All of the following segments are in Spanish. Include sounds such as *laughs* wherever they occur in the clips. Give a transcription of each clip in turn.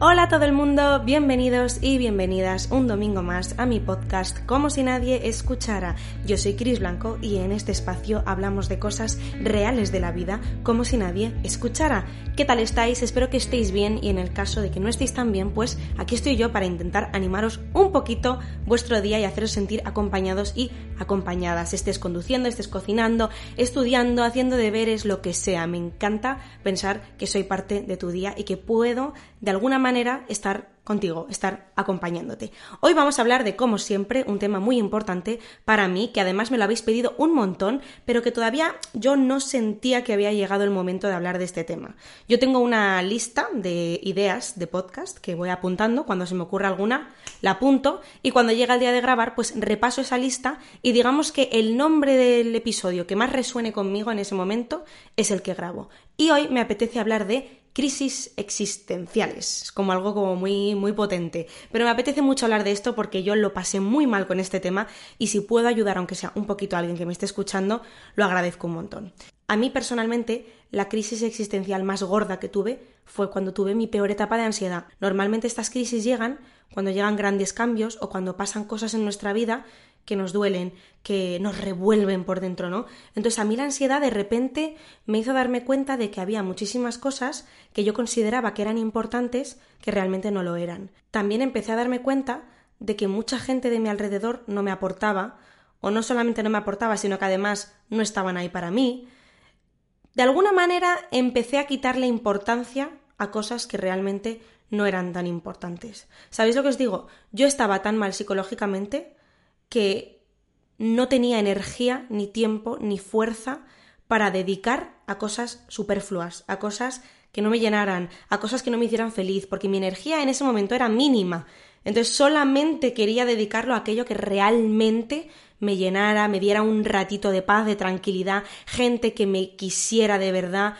Hola a todo el mundo, bienvenidos y bienvenidas un domingo más a mi podcast Como si nadie escuchara. Yo soy Cris Blanco y en este espacio hablamos de cosas reales de la vida como si nadie escuchara. ¿Qué tal estáis? Espero que estéis bien y en el caso de que no estéis tan bien, pues aquí estoy yo para intentar animaros un poquito vuestro día y haceros sentir acompañados y acompañadas. Estés conduciendo, estés cocinando, estudiando, haciendo deberes, lo que sea. Me encanta pensar que soy parte de tu día y que puedo de alguna manera estar contigo, estar acompañándote. Hoy vamos a hablar de, como siempre, un tema muy importante para mí, que además me lo habéis pedido un montón, pero que todavía yo no sentía que había llegado el momento de hablar de este tema. Yo tengo una lista de ideas de podcast que voy apuntando, cuando se me ocurre alguna, la apunto y cuando llega el día de grabar, pues repaso esa lista y digamos que el nombre del episodio que más resuene conmigo en ese momento es el que grabo. Y hoy me apetece hablar de crisis existenciales, como algo como muy muy potente. Pero me apetece mucho hablar de esto porque yo lo pasé muy mal con este tema y si puedo ayudar aunque sea un poquito a alguien que me esté escuchando, lo agradezco un montón. A mí personalmente, la crisis existencial más gorda que tuve fue cuando tuve mi peor etapa de ansiedad. Normalmente estas crisis llegan cuando llegan grandes cambios o cuando pasan cosas en nuestra vida que nos duelen, que nos revuelven por dentro, ¿no? Entonces a mí la ansiedad de repente me hizo darme cuenta de que había muchísimas cosas que yo consideraba que eran importantes que realmente no lo eran. También empecé a darme cuenta de que mucha gente de mi alrededor no me aportaba, o no solamente no me aportaba, sino que además no estaban ahí para mí. De alguna manera empecé a quitarle importancia a cosas que realmente no eran tan importantes. ¿Sabéis lo que os digo? Yo estaba tan mal psicológicamente que no tenía energía, ni tiempo, ni fuerza para dedicar a cosas superfluas, a cosas que no me llenaran, a cosas que no me hicieran feliz, porque mi energía en ese momento era mínima. Entonces solamente quería dedicarlo a aquello que realmente me llenara, me diera un ratito de paz, de tranquilidad, gente que me quisiera de verdad.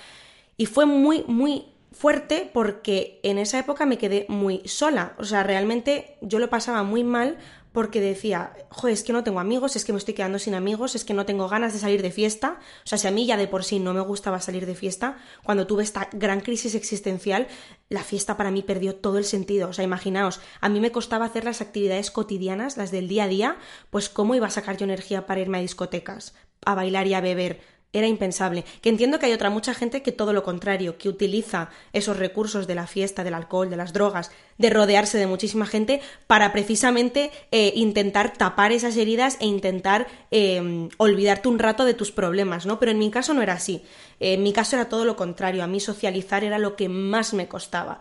Y fue muy, muy fuerte porque en esa época me quedé muy sola. O sea, realmente yo lo pasaba muy mal porque decía, joder, es que no tengo amigos, es que me estoy quedando sin amigos, es que no tengo ganas de salir de fiesta. O sea, si a mí ya de por sí no me gustaba salir de fiesta, cuando tuve esta gran crisis existencial, la fiesta para mí perdió todo el sentido. O sea, imaginaos, a mí me costaba hacer las actividades cotidianas, las del día a día, pues cómo iba a sacar yo energía para irme a discotecas, a bailar y a beber era impensable. Que entiendo que hay otra mucha gente que todo lo contrario, que utiliza esos recursos de la fiesta, del alcohol, de las drogas, de rodearse de muchísima gente para precisamente eh, intentar tapar esas heridas e intentar em, olvidarte un rato de tus problemas, ¿no? Pero en mi caso no era así. en mi caso era todo lo contrario. A mí socializar era lo que más me costaba.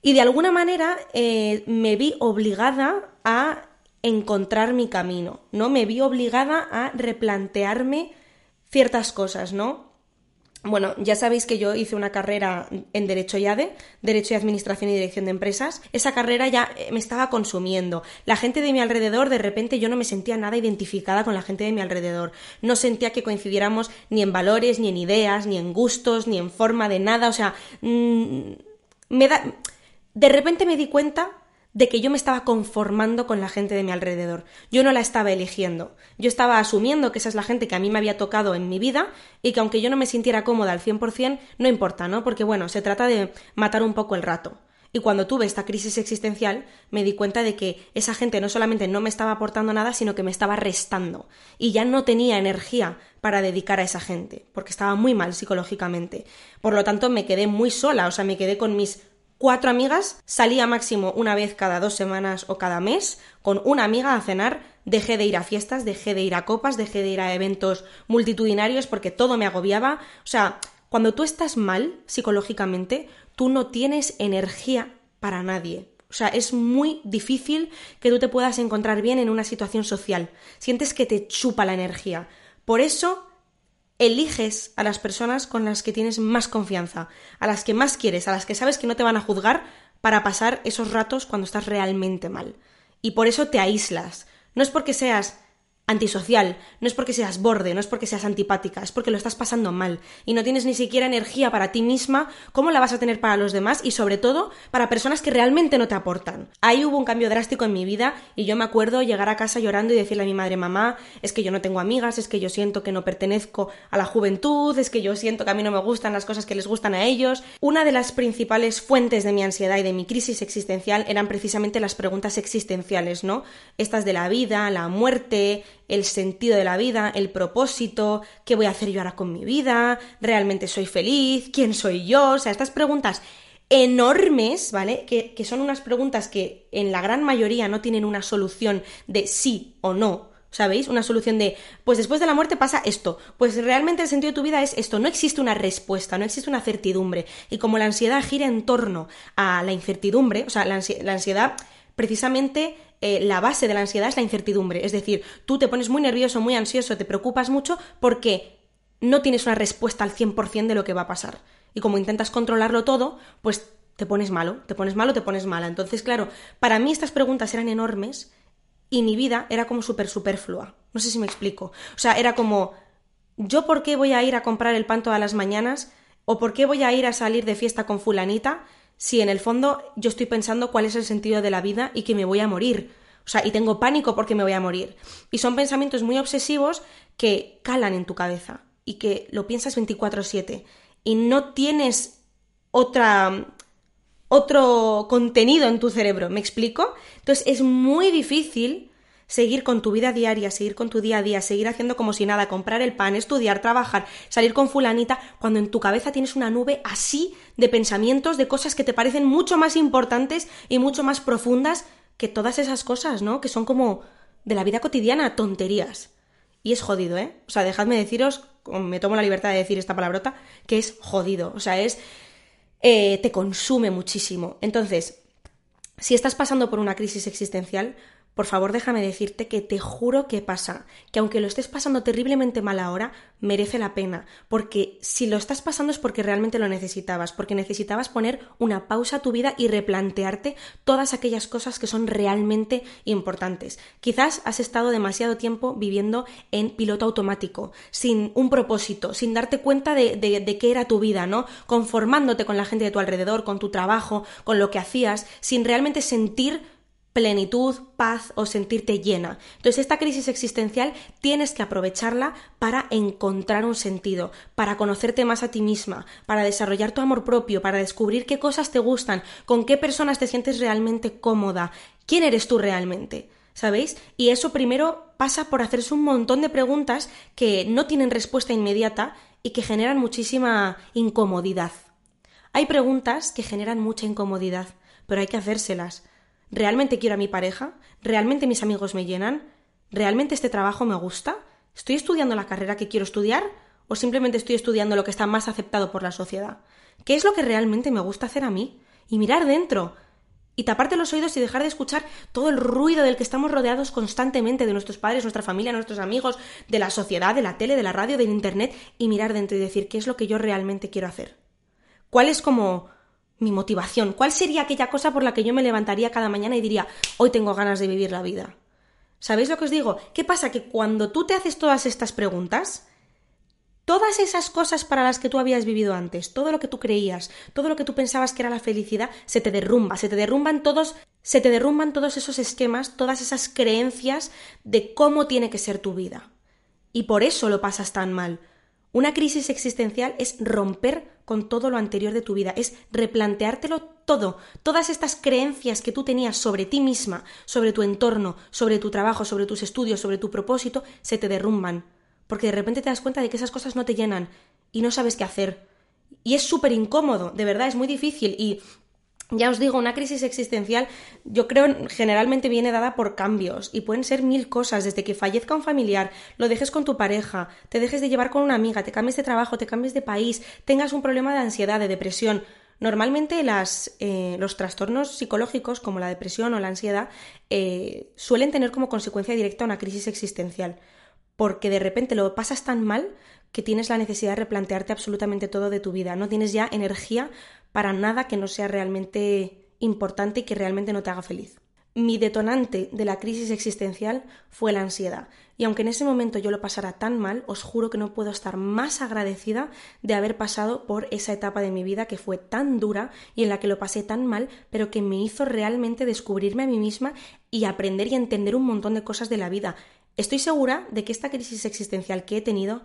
Y de alguna manera eh, me vi obligada a encontrar mi camino, ¿no? Me vi obligada a replantearme ciertas cosas, ¿no? Bueno, ya sabéis que yo hice una carrera en Derecho y ADE, Derecho y Administración y Dirección de Empresas. Esa carrera ya eh, me estaba consumiendo. La gente de mi alrededor, de repente yo no me sentía nada identificada con la gente de mi alrededor. No sentía que coincidiéramos ni en valores, ni en ideas, ni en gustos, ni en forma de nada. O sea, mm, me da... De repente me di cuenta de que yo me estaba conformando con la gente de mi alrededor. Yo no la estaba eligiendo. Yo estaba asumiendo que esa es la gente que a mí me había tocado en mi vida y que aunque yo no me sintiera cómoda al 100%, no importa, ¿no? Porque bueno, se trata de matar un poco el rato. Y cuando tuve esta crisis existencial, me di cuenta de que esa gente no solamente no me estaba aportando nada, sino que me estaba restando. Y ya no tenía energía para dedicar a esa gente, porque estaba muy mal psicológicamente. Por lo tanto, me quedé muy sola, o sea, me quedé con mis cuatro amigas, salía máximo una vez cada dos semanas o cada mes con una amiga a cenar, dejé de ir a fiestas, dejé de ir a copas, dejé de ir a eventos multitudinarios porque todo me agobiaba. O sea, cuando tú estás mal psicológicamente, tú no tienes energía para nadie. O sea, es muy difícil que tú te puedas encontrar bien en una situación social. Sientes que te chupa la energía. Por eso eliges a las personas con las que tienes más confianza, a las que más quieres, a las que sabes que no te van a juzgar para pasar esos ratos cuando estás realmente mal. Y por eso te aíslas. No es porque seas antisocial, no es porque seas borde, no es porque seas antipática, es porque lo estás pasando mal y no tienes ni siquiera energía para ti misma, ¿cómo la vas a tener para los demás y sobre todo para personas que realmente no te aportan? Ahí hubo un cambio drástico en mi vida y yo me acuerdo llegar a casa llorando y decirle a mi madre, mamá, es que yo no tengo amigas, es que yo siento que no pertenezco a la juventud, es que yo siento que a mí no me gustan las cosas que les gustan a ellos. Una de las principales fuentes de mi ansiedad y de mi crisis existencial eran precisamente las preguntas existenciales, ¿no? Estas de la vida, la muerte, el sentido de la vida, el propósito, qué voy a hacer yo ahora con mi vida, realmente soy feliz, quién soy yo, o sea, estas preguntas enormes, ¿vale? Que, que son unas preguntas que en la gran mayoría no tienen una solución de sí o no, ¿sabéis? Una solución de, pues después de la muerte pasa esto, pues realmente el sentido de tu vida es esto, no existe una respuesta, no existe una certidumbre, y como la ansiedad gira en torno a la incertidumbre, o sea, la, ansiedad precisamente eh, la base de la ansiedad es la incertidumbre. Es decir, tú te pones muy nervioso, muy ansioso, te preocupas mucho porque no tienes una respuesta al 100% de lo que va a pasar. Y como intentas controlarlo todo, pues te pones malo, te pones malo, te pones mala. Entonces, claro, para mí estas preguntas eran enormes y mi vida era como súper superflua. No sé si me explico. O sea, era como, ¿yo por qué voy a ir a comprar el pan todas las mañanas? ¿O por qué voy a ir a salir de fiesta con fulanita? Si en el fondo yo estoy pensando cuál es el sentido de la vida y que me voy a morir. O sea, y tengo pánico porque me voy a morir. Y son pensamientos muy obsesivos que calan en tu cabeza y que lo piensas 24/7 y no tienes otra otro contenido en tu cerebro, ¿me explico? Entonces es muy difícil seguir con tu vida diaria, seguir con tu día a día, seguir haciendo como si nada, comprar el pan, estudiar, trabajar, salir con fulanita, cuando en tu cabeza tienes una nube así de pensamientos, de cosas que te parecen mucho más importantes y mucho más profundas que todas esas cosas, ¿no? Que son como de la vida cotidiana, tonterías. Y es jodido, ¿eh? O sea, dejadme deciros, me tomo la libertad de decir esta palabrota, que es jodido. O sea, es... Eh, te consume muchísimo. Entonces, si estás pasando por una crisis existencial, por favor, déjame decirte que te juro que pasa, que aunque lo estés pasando terriblemente mal ahora, merece la pena, porque si lo estás pasando es porque realmente lo necesitabas, porque necesitabas poner una pausa a tu vida y replantearte todas aquellas cosas que son realmente importantes. Quizás has estado demasiado tiempo viviendo en piloto automático, sin un propósito, sin darte cuenta de, de qué era tu vida, ¿no? Conformándote con la gente de tu alrededor, con tu trabajo, con lo que hacías, sin realmente sentir plenitud, paz o sentirte llena. Entonces esta crisis existencial tienes que aprovecharla para encontrar un sentido, para conocerte más a ti misma, para desarrollar tu amor propio, para descubrir qué cosas te gustan, con qué personas te sientes realmente cómoda, quién eres tú realmente. ¿Sabéis? Y eso primero pasa por hacerse un montón de preguntas que no tienen respuesta inmediata y que generan muchísima incomodidad. Hay preguntas que generan mucha incomodidad, pero hay que hacérselas ¿Realmente quiero a mi pareja? ¿Realmente mis amigos me llenan? ¿Realmente este trabajo me gusta? ¿Estoy estudiando la carrera que quiero estudiar? ¿O simplemente estoy estudiando lo que está más aceptado por la sociedad? ¿Qué es lo que realmente me gusta hacer a mí? Y mirar dentro. Y taparte los oídos y dejar de escuchar todo el ruido del que estamos rodeados constantemente de nuestros padres, nuestra familia, nuestros amigos, de la sociedad, de la tele, de la radio, del internet, y mirar dentro y decir qué es lo que yo realmente quiero hacer. ¿Cuál es como mi motivación? ¿Cuál sería aquella cosa por la que yo me levantaría cada mañana y diría, hoy tengo ganas de vivir la vida? ¿Sabéis lo que os digo? ¿Qué pasa? Que cuando tú te haces todas estas preguntas, todas esas cosas para las que tú habías vivido antes, todo lo que tú creías, todo lo que tú pensabas que era la felicidad, se te derrumba, se te derrumban todos, se te derrumban todos esos esquemas, todas esas creencias de cómo tiene que ser tu vida. Y por eso lo pasas tan mal, una crisis existencial es romper con todo lo anterior de tu vida, es replanteártelo todo, todas estas creencias que tú tenías sobre ti misma, sobre tu entorno, sobre tu trabajo, sobre tus estudios, sobre tu propósito, se te derrumban, porque de repente te das cuenta de que esas cosas no te llenan y no sabes qué hacer. Y es súper incómodo, de verdad, es muy difícil. Y ya os digo, una crisis existencial yo creo generalmente viene dada por cambios y pueden ser mil cosas, desde que fallezca un familiar, lo dejes con tu pareja, te dejes de llevar con una amiga, te cambies de trabajo, te cambies de país, tengas un problema de ansiedad, de depresión. Normalmente las, eh, los trastornos psicológicos como la depresión o la ansiedad eh, suelen tener como consecuencia directa una crisis existencial porque de repente lo pasas tan mal que tienes la necesidad de replantearte absolutamente todo de tu vida. No tienes ya energía para nada que no sea realmente importante y que realmente no te haga feliz. Mi detonante de la crisis existencial fue la ansiedad, y aunque en ese momento yo lo pasara tan mal, os juro que no puedo estar más agradecida de haber pasado por esa etapa de mi vida que fue tan dura y en la que lo pasé tan mal, pero que me hizo realmente descubrirme a mí misma y aprender y entender un montón de cosas de la vida. Estoy segura de que esta crisis existencial que he tenido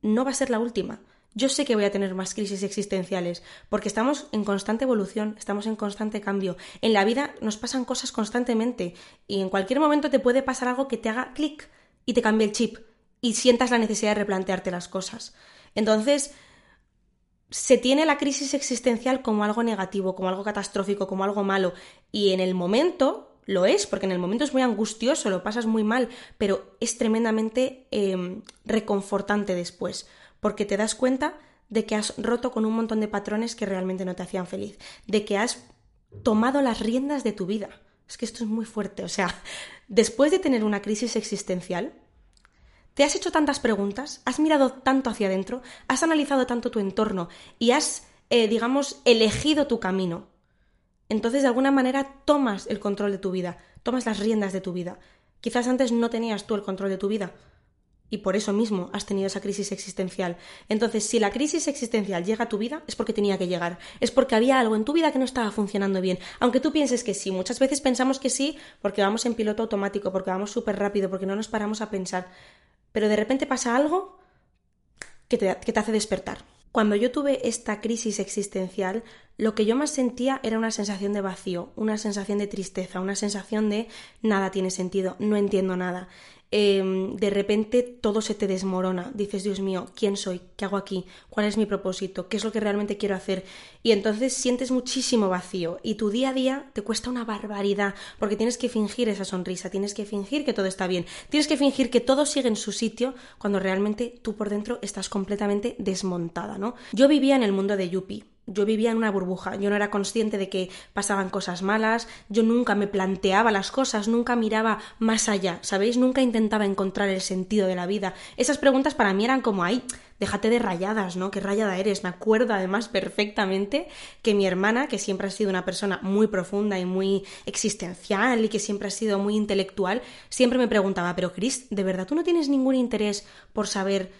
no va a ser la última. Yo sé que voy a tener más crisis existenciales, porque estamos en constante evolución, estamos en constante cambio. En la vida nos pasan cosas constantemente y en cualquier momento te puede pasar algo que te haga clic y te cambie el chip y sientas la necesidad de replantearte las cosas. Entonces, se tiene la crisis existencial como algo negativo, como algo catastrófico, como algo malo y en el momento lo es, porque en el momento es muy angustioso, lo pasas muy mal, pero es tremendamente em, reconfortante después porque te das cuenta de que has roto con un montón de patrones que realmente no te hacían feliz, de que has tomado las riendas de tu vida. Es que esto es muy fuerte, o sea, *laughs* después de tener una crisis existencial, te has hecho tantas preguntas, has mirado tanto hacia adentro, has analizado tanto tu entorno y has, eh, digamos, elegido tu camino. Entonces, de alguna manera, tomas el control de tu vida, tomas las riendas de tu vida. Quizás antes no tenías tú el control de tu vida, y por eso mismo has tenido esa crisis existencial. Entonces, si la crisis existencial llega a tu vida, es porque tenía que llegar. Es porque había algo en tu vida que no estaba funcionando bien. Aunque tú pienses que sí, muchas veces pensamos que sí porque vamos en piloto automático, porque vamos súper rápido, porque no nos paramos a pensar. Pero de repente pasa algo que te, que te hace despertar. Cuando yo tuve esta crisis existencial, lo que yo más sentía era una sensación de vacío, una sensación de tristeza, una sensación de nada tiene sentido, no entiendo nada. Em, de repente todo se te desmorona. Dices, Dios mío, ¿quién soy? ¿Qué hago aquí? ¿Cuál es mi propósito? ¿Qué es lo que realmente quiero hacer? Y entonces sientes muchísimo vacío y tu día a día te cuesta una barbaridad porque tienes que fingir esa sonrisa, tienes que fingir que todo está bien, tienes que fingir que todo sigue en su sitio cuando realmente tú por dentro estás completamente desmontada, ¿no? Yo vivía en el mundo de Yuppie yo vivía en una burbuja, yo no era consciente de que pasaban cosas malas, yo nunca me planteaba las cosas, nunca miraba más allá, ¿sabéis? Nunca intentaba encontrar el sentido de la vida. Esas preguntas para mí eran como, ay, déjate de rayadas, ¿no? ¿Qué rayada eres? Me acuerdo además perfectamente que mi hermana, que siempre ha sido una persona muy profunda y muy existencial y que siempre ha sido muy intelectual, siempre me preguntaba, pero Chris, ¿de verdad tú no tienes ningún interés por saber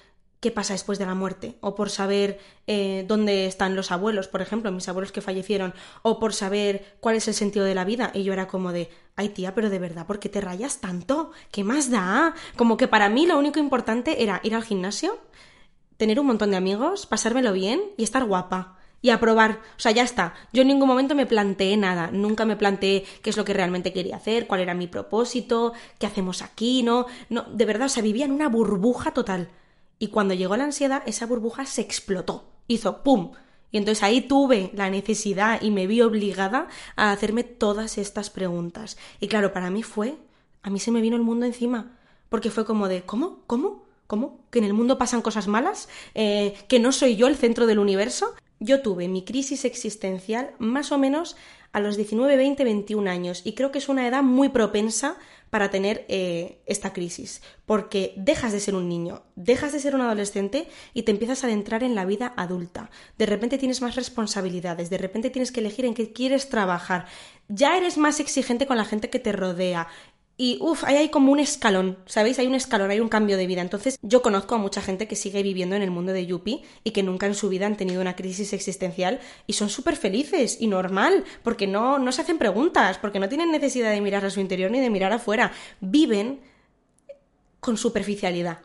qué pasa después de la muerte, o por saber eh, dónde están los abuelos, por ejemplo, mis abuelos que fallecieron, o por saber cuál es el sentido de la vida. Y yo era como de, ay tía, pero de verdad, ¿por qué te rayas tanto? ¿Qué más da? Como que para mí lo único importante era ir al gimnasio, tener un montón de amigos, pasármelo bien y estar guapa y aprobar. O sea, ya está. Yo en ningún momento me planteé nada. Nunca me planteé qué es lo que realmente quería hacer, cuál era mi propósito, qué hacemos aquí, ¿no? No, de verdad, o sea, vivía en una burbuja total. Y cuando llegó la ansiedad, esa burbuja se explotó. Hizo ¡pum! Y entonces ahí tuve la necesidad y me vi obligada a hacerme todas estas preguntas. Y claro, para mí fue, a mí se me vino el mundo encima, porque fue como de, ¿cómo? ¿Cómo? ¿Cómo? ¿Que en el mundo pasan cosas malas? Eh, ¿Que no soy yo el centro del universo? Yo tuve mi crisis existencial más o menos a los 19, 20, 21 años y creo que es una edad muy propensa para tener eh, esta crisis, porque dejas de ser un niño, dejas de ser un adolescente y te empiezas a adentrar en la vida adulta. De repente tienes más responsabilidades, de repente tienes que elegir en qué quieres trabajar, ya eres más exigente con la gente que te rodea, y uff, ahí hay como un escalón, ¿sabéis? Hay un escalón, hay un cambio de vida. Entonces, yo conozco a mucha gente que sigue viviendo en el mundo de Yuppie y que nunca en su vida han tenido una crisis existencial y son súper felices y normal, porque no, no se hacen preguntas, porque no tienen necesidad de mirar a su interior ni de mirar afuera. Viven con superficialidad,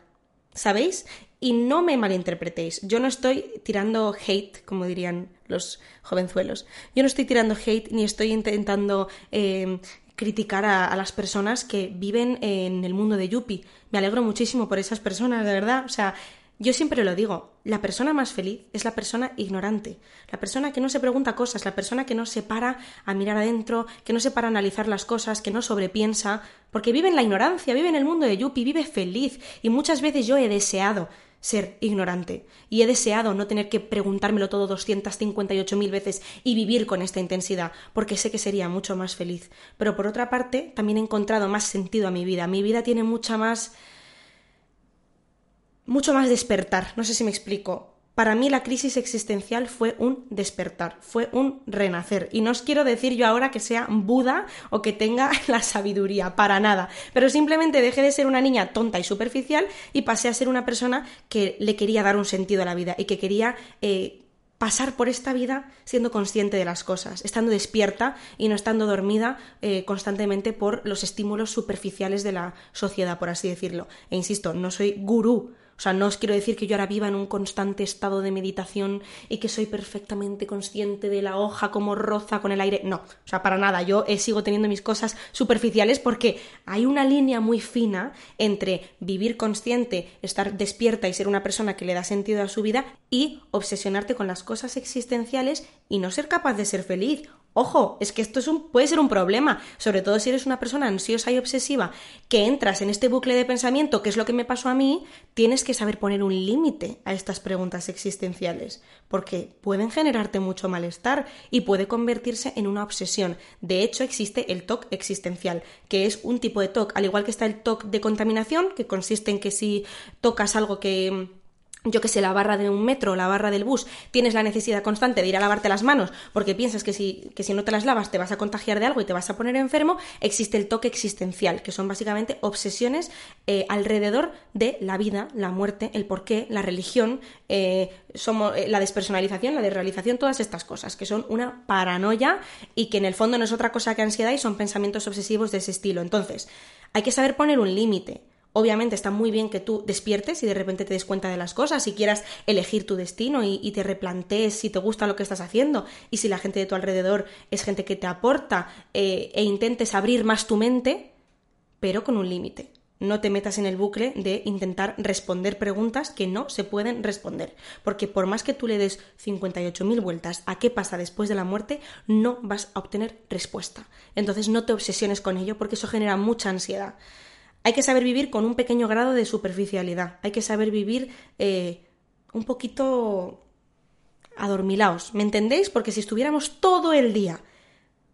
¿sabéis? Y no me malinterpretéis, yo no estoy tirando hate, como dirían los jovenzuelos. Yo no estoy tirando hate ni estoy intentando eh, criticar a, las personas que viven en el mundo de Yuppie. Me alegro muchísimo por esas personas, de verdad. O sea, yo siempre lo digo, la persona más feliz es la persona ignorante, la persona que no se pregunta cosas, la persona que no se para a mirar adentro, que no se para a analizar las cosas, que no sobrepiensa, porque vive en la ignorancia, vive en el mundo de Yuppie, vive feliz. Y muchas veces yo he deseado ser ignorante y he deseado no tener que preguntármelo todo 258.000 veces y vivir con esta intensidad, porque sé que sería mucho más feliz. Pero por otra parte, también he encontrado más sentido a mi vida. Mi vida tiene mucha más mucho más despertar, no sé si me explico. Para mí la crisis existencial fue un despertar, fue un renacer. Y no os quiero decir yo ahora que sea Buda o que tenga *laughs* la sabiduría, para nada. Pero simplemente dejé de ser una niña tonta y superficial y pasé a ser una persona que le quería dar un sentido a la vida y que quería... Eh, pasar por esta vida siendo consciente de las cosas, estando despierta y no estando dormida eh, constantemente por los estímulos superficiales de la sociedad, por así decirlo. E insisto, no soy gurú o sea, no os quiero decir que yo ahora viva en un constante estado de meditación y que soy perfectamente consciente de la hoja como roza con el aire. No, o sea, para nada. Yo eh, sigo teniendo mis cosas superficiales porque hay una línea muy fina entre vivir consciente, estar despierta y ser una persona que le da sentido a su vida y obsesionarte con las cosas existenciales y no ser capaz de ser feliz Ojo, es que esto es puede ser un problema, sobre todo si eres una persona ansiosa y obsesiva, que entras en este bucle de pensamiento, que es lo que me pasó a mí, tienes que saber poner un límite a estas preguntas existenciales, porque pueden generarte mucho malestar y puede convertirse en una obsesión. De hecho, existe el TOC existencial, que es un tipo de TOC, al igual que está el TOC de contaminación, que consiste en que si tocas algo que yo que sé, la barra de un metro, la barra del bus, tienes la necesidad constante de ir a lavarte las manos porque piensas que si, que si no te las lavas te vas a contagiar de algo y te vas a poner enfermo, existe el toque existencial, que son básicamente obsesiones eh, alrededor de la vida, la muerte, el porqué, la religión, eh, somos, eh, la despersonalización, la desrealización, todas estas cosas, que son una paranoia y que en el fondo no es otra cosa que ansiedad y son pensamientos obsesivos de ese estilo. Entonces, hay que saber poner un límite. Obviamente está muy bien que tú despiertes y de repente te des cuenta de las cosas y quieras elegir tu destino y, te replantees si te gusta lo que estás haciendo y si la gente de tu alrededor es gente que te aporta eh, e intentes abrir más tu mente, pero con un límite. No te metas en el bucle de intentar responder preguntas que no se pueden responder. Porque por más que tú le des 58.000 vueltas a qué pasa después de la muerte, no vas a obtener respuesta. Entonces no te obsesiones con ello porque eso genera mucha ansiedad. Hay que saber vivir con un pequeño grado de superficialidad. Hay que saber vivir eh, un poquito adormilaos. ¿Me entendéis? Porque si estuviéramos todo el día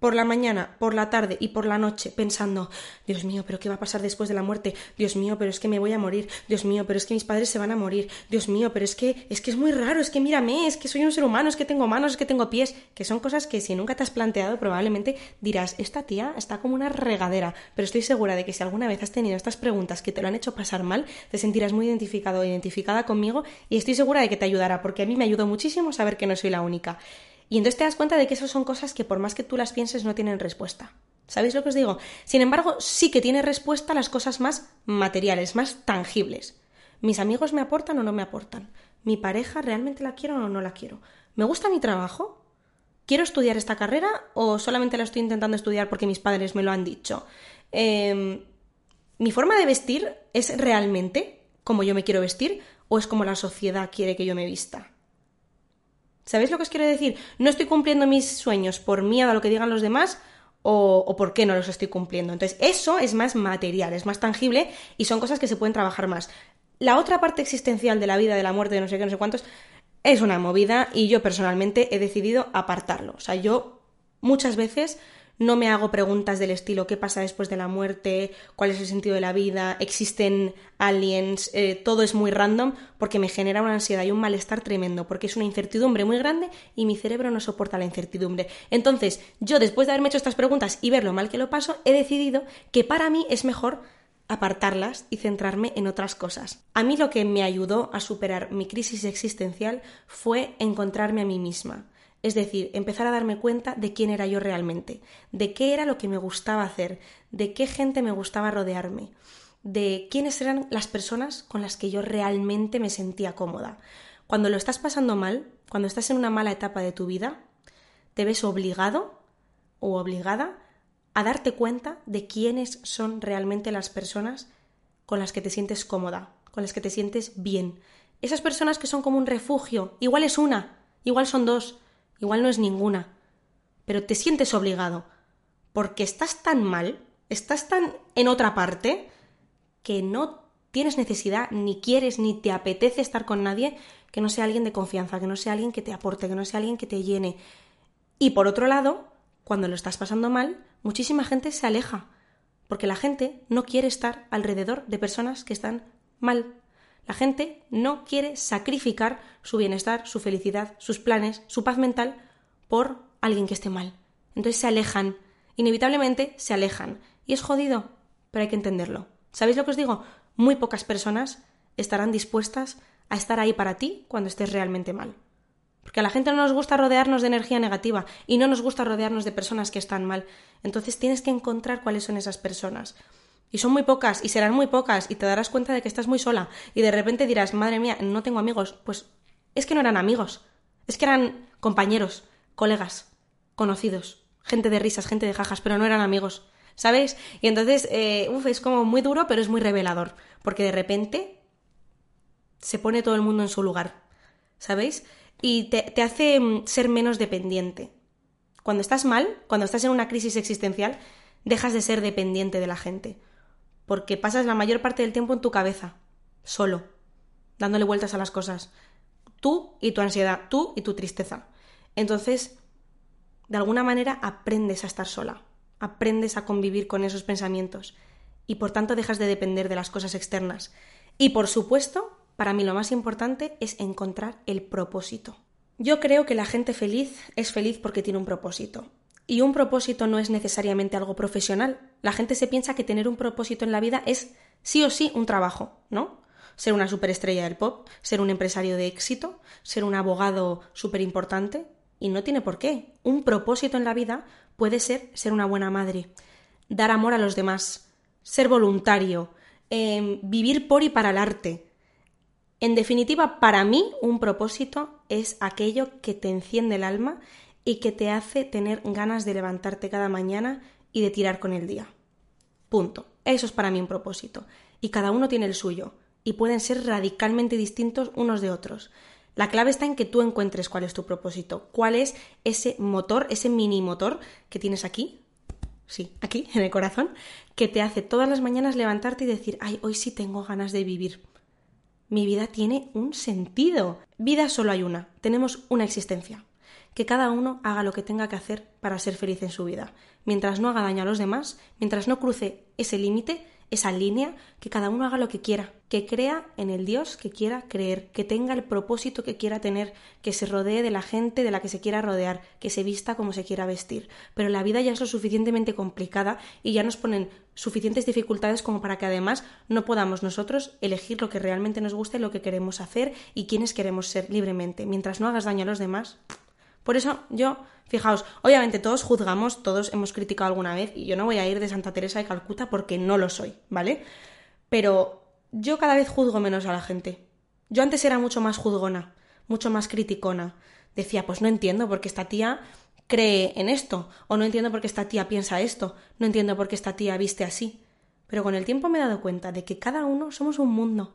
por la mañana, por la tarde y por la noche pensando, Dios mío, pero ¿qué va a pasar después de la muerte? Dios mío, pero es que me voy a morir. Dios mío, pero es que mis padres se van a morir. Dios mío, pero es que es que es muy raro, es que mírame, es que soy un ser humano, es que tengo manos, es que tengo pies, que son cosas que si nunca te has planteado probablemente dirás, esta tía está como una regadera, pero estoy segura de que si alguna vez has tenido estas preguntas que te lo han hecho pasar mal, te sentirás muy identificado o identificada conmigo y estoy segura de que te ayudará, porque a mí me ayudó muchísimo saber que no soy la única. Y entonces te das cuenta de que esas son cosas que por más que tú las pienses no tienen respuesta. ¿Sabéis lo que os digo? Sin embargo, sí que tiene respuesta las cosas más materiales, más tangibles. ¿Mis amigos me aportan o no me aportan? ¿Mi pareja realmente la quiero o no la quiero? ¿Me gusta mi trabajo? ¿Quiero estudiar esta carrera o solamente la estoy intentando estudiar porque mis padres me lo han dicho? Em, ¿Mi forma de vestir es realmente como yo me quiero vestir o es como la sociedad quiere que yo me vista? ¿Sabéis lo que os quiero decir? No estoy cumpliendo mis sueños por miedo a lo que digan los demás o, por qué no los estoy cumpliendo. Entonces, eso es más material, es más tangible y son cosas que se pueden trabajar más. La otra parte existencial de la vida, de la muerte, de no sé qué, no sé cuántos, es una movida y yo personalmente he decidido apartarlo. O sea, yo muchas veces no me hago preguntas del estilo ¿qué pasa después de la muerte? ¿Cuál es el sentido de la vida? ¿Existen aliens? Eh, todo es muy random porque me genera una ansiedad y un malestar tremendo porque es una incertidumbre muy grande y mi cerebro no soporta la incertidumbre. Entonces, yo después de haberme hecho estas preguntas y ver lo mal que lo paso, he decidido que para mí es mejor apartarlas y centrarme en otras cosas. A mí lo que me ayudó a superar mi crisis existencial fue encontrarme a mí misma. Es decir, empezar a darme cuenta de quién era yo realmente, de qué era lo que me gustaba hacer, de qué gente me gustaba rodearme, de quiénes eran las personas con las que yo realmente me sentía cómoda. Cuando lo estás pasando mal, cuando estás en una mala etapa de tu vida, te ves obligado o obligada a darte cuenta de quiénes son realmente las personas con las que te sientes cómoda, con las que te sientes bien. Esas personas que son como un refugio, igual es una, igual son dos, igual no es ninguna, pero te sientes obligado, porque estás tan mal, estás tan en otra parte, que no tienes necesidad, ni quieres, ni te apetece estar con nadie que no sea alguien de confianza, que no sea alguien que te aporte, que no sea alguien que te llene. Y por otro lado, cuando lo estás pasando mal, muchísima gente se aleja, porque la gente no quiere estar alrededor de personas que están mal. La gente no quiere sacrificar su bienestar, su felicidad, sus planes, su paz mental por alguien que esté mal. Entonces se alejan, inevitablemente se alejan. Y es jodido, pero hay que entenderlo. ¿Sabéis lo que os digo? Muy pocas personas estarán dispuestas a estar ahí para ti cuando estés realmente mal. Porque a la gente no nos gusta rodearnos de energía negativa y no nos gusta rodearnos de personas que están mal. Entonces tienes que encontrar cuáles son esas personas. Y son muy pocas y serán muy pocas y te darás cuenta de que estás muy sola y de repente dirás, madre mía, no tengo amigos. Pues es que no eran amigos, es que eran compañeros, colegas, conocidos, gente de risas, gente de jajas, pero no eran amigos. ¿Sabéis? Y entonces, eh, es como muy duro, pero es muy revelador, porque de repente se pone todo el mundo en su lugar. ¿Sabéis? y te, hace mm, ser menos dependiente. Cuando estás mal, cuando estás en una crisis existencial, dejas de ser dependiente de la gente, porque pasas la mayor parte del tiempo en tu cabeza, solo, dándole vueltas a las cosas. Tú y tu ansiedad, tú y tu tristeza. Entonces, de alguna manera aprendes a estar sola, aprendes a convivir con esos pensamientos y por tanto dejas de depender de las cosas externas. Y por supuesto, para mí lo más importante es encontrar el propósito. Yo creo que la gente feliz es feliz porque tiene un propósito. Y un propósito no es necesariamente algo profesional. La gente se piensa que tener un propósito en la vida es sí o sí un trabajo, ¿no? Ser una superestrella del pop, ser un empresario de éxito, ser un abogado súper importante. Y no tiene por qué. Un propósito en la vida puede ser ser una buena madre, dar amor a los demás, ser voluntario, em, vivir por y para el arte, en definitiva, para mí un propósito es aquello que te enciende el alma y que te hace tener ganas de levantarte cada mañana y de tirar con el día. Punto. Eso es para mí un propósito. Y cada uno tiene el suyo. Y pueden ser radicalmente distintos unos de otros. La clave está en que tú encuentres cuál es tu propósito, cuál es ese motor, ese mini motor que tienes aquí, sí, aquí, en el corazón, que te hace todas las mañanas levantarte y decir, ay, hoy sí tengo ganas de vivir mi vida tiene un sentido. Vida solo hay una, tenemos una existencia. Que cada uno haga lo que tenga que hacer para ser feliz en su vida. Mientras no haga daño a los demás, mientras no cruce ese límite, esa línea, que cada uno haga lo que quiera, que crea en el Dios que quiera creer, que tenga el propósito que quiera tener, que se rodee de la gente de la que se quiera rodear, que se vista como se quiera vestir. Pero la vida ya es lo suficientemente complicada y ya nos ponen suficientes dificultades como para que además no podamos nosotros elegir lo que realmente nos gusta y lo que queremos hacer y quiénes queremos ser libremente. Mientras no hagas daño a los demás, por eso yo, fijaos, obviamente todos juzgamos, todos hemos criticado alguna vez y yo no voy a ir de Santa Teresa de Calcuta porque no lo soy, ¿vale? Pero yo cada vez juzgo menos a la gente. Yo antes era mucho más juzgona, mucho más criticona. Decía, pues no entiendo por qué esta tía cree en esto, o no entiendo por qué esta tía piensa esto, no entiendo por qué esta tía viste así. Pero con el tiempo me he dado cuenta de que cada uno somos un mundo.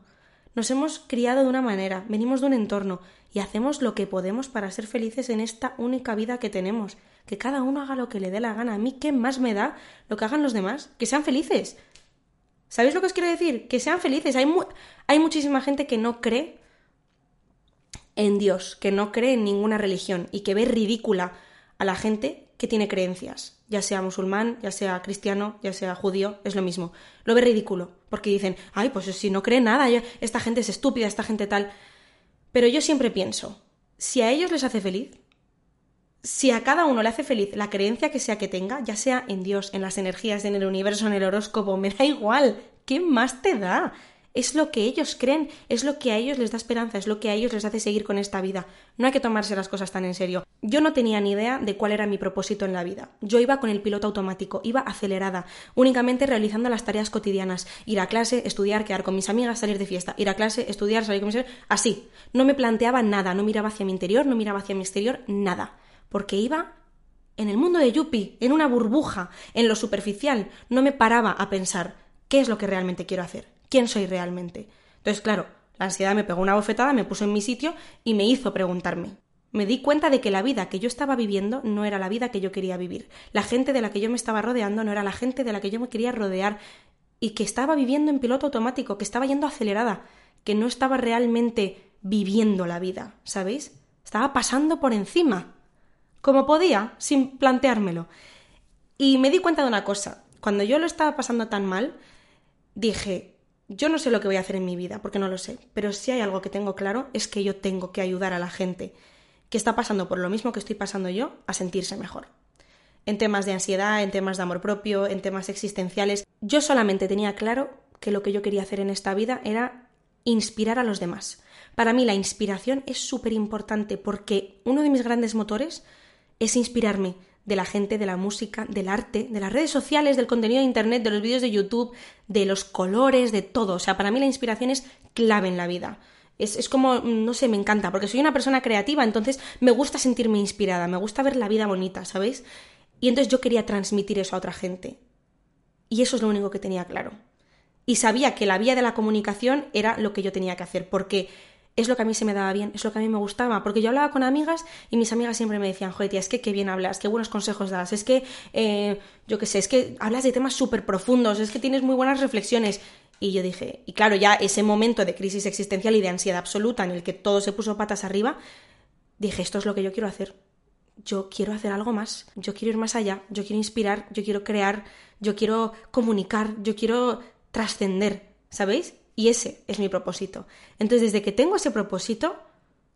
Nos hemos criado de una manera, venimos de un entorno y hacemos lo que podemos para ser felices en esta única vida que tenemos. Que cada uno haga lo que le dé la gana. A mí, ¿qué más me da lo que hagan los demás? Que sean felices. ¿Sabéis lo que os quiero decir? Que sean felices. Hay, hay muchísima gente que no cree en Dios, que no cree en ninguna religión y que ve ridícula a la gente que tiene creencias, ya sea musulmán, ya sea cristiano, ya sea judío, es lo mismo. Lo ve ridículo, porque dicen, ay, pues si no cree nada, esta gente es estúpida, esta gente tal. Pero yo siempre pienso, si a ellos les hace feliz, si a cada uno le hace feliz la creencia que sea que tenga, ya sea en Dios, en las energías, en el universo, en el horóscopo, me da igual, ¿qué más te da? Es lo que ellos creen, es lo que a ellos les da esperanza, es lo que a ellos les hace seguir con esta vida. No hay que tomarse las cosas tan en serio. Yo no tenía ni idea de cuál era mi propósito en la vida. Yo iba con el piloto automático, iba acelerada, únicamente realizando las tareas cotidianas, ir a clase, estudiar, quedar con mis amigas, salir de fiesta, ir a clase, estudiar, salir con mis amigas, así. No me planteaba nada, no miraba hacia mi interior, no miraba hacia mi exterior, nada. Porque iba en el mundo de Yuppie, en una burbuja, en lo superficial, no me paraba a pensar qué es lo que realmente quiero hacer quién soy realmente. Entonces, claro, la ansiedad me pegó una bofetada, me puso en mi sitio y me hizo preguntarme. Me di cuenta de que la vida que yo estaba viviendo no era la vida que yo quería vivir. La gente de la que yo me estaba rodeando no era la gente de la que yo me quería rodear y que estaba viviendo en piloto automático, que estaba yendo acelerada, que no estaba realmente viviendo la vida, ¿sabéis? Estaba pasando por encima, como podía, sin planteármelo. Y me di cuenta de una cosa. Cuando yo lo estaba pasando tan mal, dije, yo no sé lo que voy a hacer en mi vida, porque no lo sé, pero si hay algo que tengo claro es que yo tengo que ayudar a la gente que está pasando por lo mismo que estoy pasando yo a sentirse mejor. En temas de ansiedad, en temas de amor propio, en temas existenciales, yo solamente tenía claro que lo que yo quería hacer en esta vida era inspirar a los demás. Para mí la inspiración es súper importante porque uno de mis grandes motores es inspirarme de la gente, de la música, del arte, de las redes sociales, del contenido de Internet, de los vídeos de YouTube, de los colores, de todo. O sea, para mí la inspiración es clave en la vida. Es, es, como, no sé, me encanta, porque soy una persona creativa, entonces me gusta sentirme inspirada, me gusta ver la vida bonita, ¿sabéis? Y entonces yo quería transmitir eso a otra gente. Y eso es lo único que tenía claro. Y sabía que la vía de la comunicación era lo que yo tenía que hacer, porque es lo que a mí se me daba bien, es lo que a mí me gustaba, porque yo hablaba con amigas y mis amigas siempre me decían, joder, tía, es que qué bien hablas, qué buenos consejos das, es que, eh, yo qué sé, es que hablas de temas súper profundos, es que tienes muy buenas reflexiones. Y yo dije, y claro, ya ese momento de crisis existencial y de ansiedad absoluta en el que todo se puso patas arriba, dije, esto es lo que yo quiero hacer. Yo quiero hacer algo más, yo quiero ir más allá, yo quiero inspirar, yo quiero crear, yo quiero comunicar, yo quiero trascender, ¿sabéis? Y ese es mi propósito. Entonces, desde que tengo ese propósito,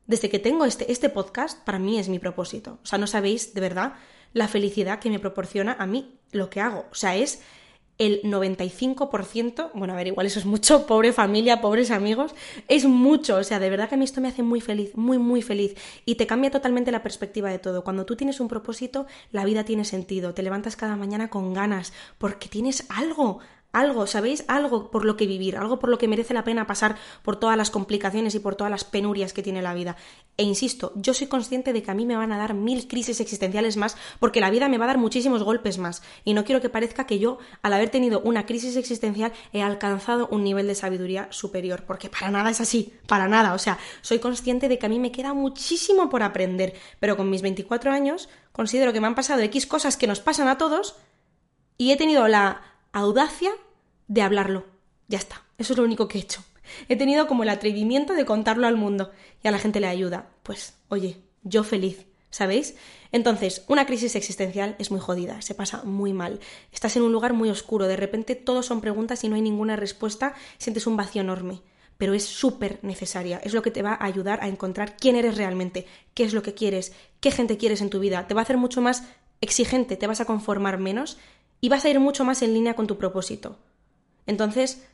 desde que tengo este, este podcast, para mí es mi propósito. O sea, no sabéis de verdad la felicidad que me proporciona a mí lo que hago. O sea, es el 95%, bueno, a ver, igual eso es mucho, *laughs* pobre familia, pobres amigos, es mucho, o sea, de verdad que a mí esto me hace muy feliz, muy, muy feliz y te cambia totalmente la perspectiva de todo. Cuando tú tienes un propósito, la vida tiene sentido, te levantas cada mañana con ganas, porque tienes algo, algo, ¿sabéis? Algo por lo que vivir, algo por lo que merece la pena pasar por todas las complicaciones y por todas las penurias que tiene la vida. E insisto, yo soy consciente de que a mí me van a dar mil crisis existenciales más porque la vida me va a dar muchísimos golpes más. Y no quiero que parezca que yo, al haber tenido una crisis existencial, he alcanzado un nivel de sabiduría superior, porque para nada es así, para nada. O sea, soy consciente de que a mí me queda muchísimo por aprender, pero con mis 24 años considero que me han pasado X cosas que nos pasan a todos y he tenido la audacia de hablarlo. Ya está, eso es lo único que he hecho. He tenido como el atrevimiento de contarlo al mundo y a la gente le ayuda. Pues, oye, yo feliz, ¿sabéis? Entonces, una crisis existencial es muy jodida, se pasa muy mal. Estás en un lugar muy oscuro, de repente todo son preguntas y no hay ninguna respuesta, sientes un vacío enorme. Pero es súper necesaria, es lo que te va a ayudar a encontrar quién eres realmente, qué es lo que quieres, qué gente quieres en tu vida. Te va a hacer mucho más exigente, te vas a conformar menos y vas a ir mucho más en línea con tu propósito. Entonces,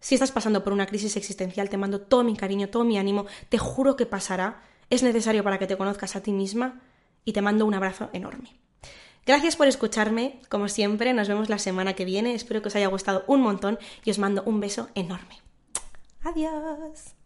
si estás pasando por una crisis existencial, te mando todo mi cariño, todo mi ánimo, te juro que pasará, es necesario para que te conozcas a ti misma y te mando un abrazo enorme. Gracias por escucharme, como siempre, nos vemos la semana que viene, espero que os haya gustado un montón y os mando un beso enorme. Adiós.